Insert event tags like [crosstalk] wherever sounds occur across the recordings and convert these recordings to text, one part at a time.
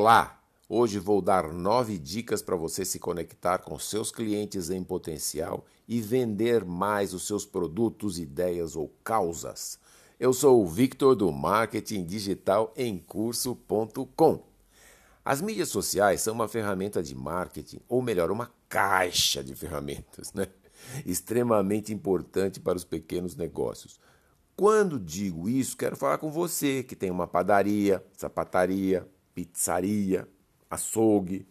Olá! Hoje vou dar nove dicas para você se conectar com seus clientes em potencial e vender mais os seus produtos, ideias ou causas. Eu sou o Victor do Marketing Digital em Curso.com. As mídias sociais são uma ferramenta de marketing, ou melhor, uma caixa de ferramentas, né? extremamente importante para os pequenos negócios. Quando digo isso, quero falar com você que tem uma padaria, sapataria, pizzaria, açougue,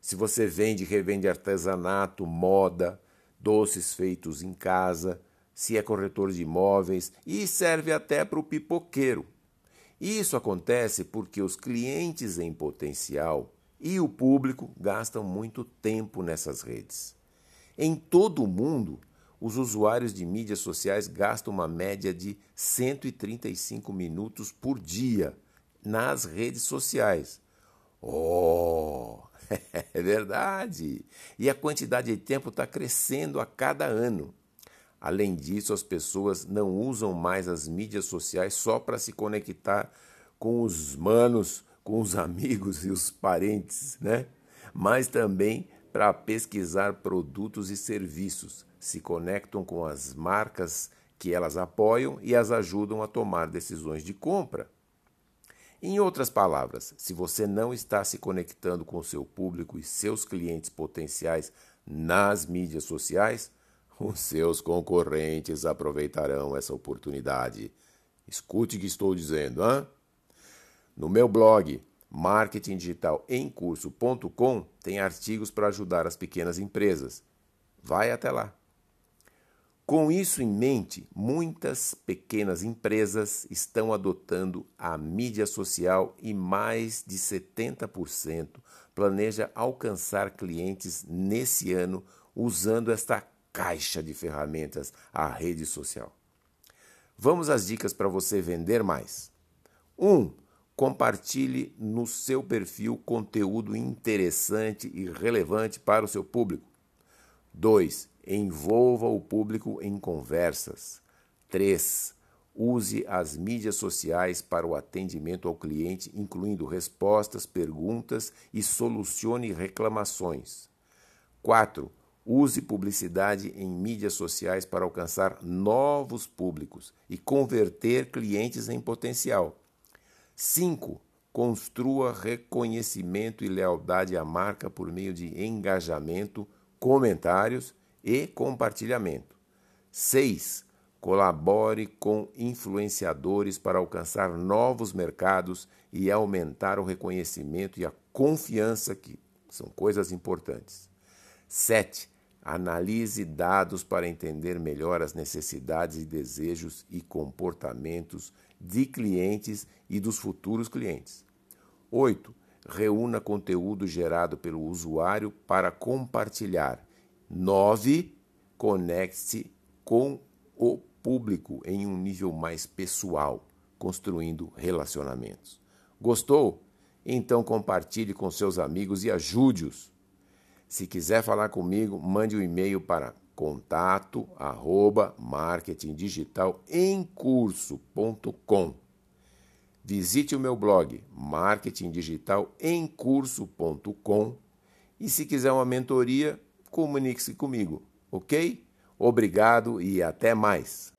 se você vende e revende artesanato, moda, doces feitos em casa, se é corretor de imóveis e serve até para o pipoqueiro. Isso acontece porque os clientes em potencial e o público gastam muito tempo nessas redes. Em todo o mundo, os usuários de mídias sociais gastam uma média de 135 minutos por dia nas redes sociais. Oh, [laughs] é verdade! E a quantidade de tempo está crescendo a cada ano. Além disso, as pessoas não usam mais as mídias sociais só para se conectar com os manos, com os [laughs] amigos e os parentes, né? Mas também para pesquisar produtos e serviços, se conectam com as marcas que elas apoiam e as ajudam a tomar decisões de compra. Em outras palavras, se você não está se conectando com seu público e seus clientes potenciais nas mídias sociais, [laughs] os seus concorrentes aproveitarão essa oportunidade. Escute o que estou dizendo, hã? No meu blog marketingdigitalemcurso.com tem artigos para ajudar as pequenas empresas. Vai até lá. Com isso em mente, muitas pequenas empresas estão adotando a mídia social e mais de 70% planeja alcançar clientes nesse ano usando esta caixa de ferramentas, a rede social. Vamos às dicas para você vender mais. 1. Um, compartilhe no seu perfil conteúdo interessante e relevante para o seu público. 2. Envolva o público em conversas. 3. Use as mídias sociais para o atendimento ao cliente, incluindo respostas, perguntas e solucione reclamações. 4. Use publicidade em mídias sociais para alcançar novos públicos e converter clientes em potencial. 5. Construa reconhecimento e lealdade à marca por meio de engajamento, comentários e compartilhamento. 6. Colabore com influenciadores para alcançar novos mercados e aumentar o reconhecimento e a confiança, que são coisas importantes. 7. Analise dados para entender melhor as necessidades e desejos e comportamentos de clientes e dos futuros clientes. 8. Reúna conteúdo gerado pelo usuário para compartilhar. 9. Conecte-se com o público em um nível mais pessoal, construindo relacionamentos. Gostou? Então compartilhe com seus amigos e ajude-os. Se quiser falar comigo, mande um e-mail para contato arroba marketingdigitalemcurso.com. Visite o meu blog marketingdigitalemcurso.com e se quiser uma mentoria, comunique-se comigo, ok? Obrigado e até mais.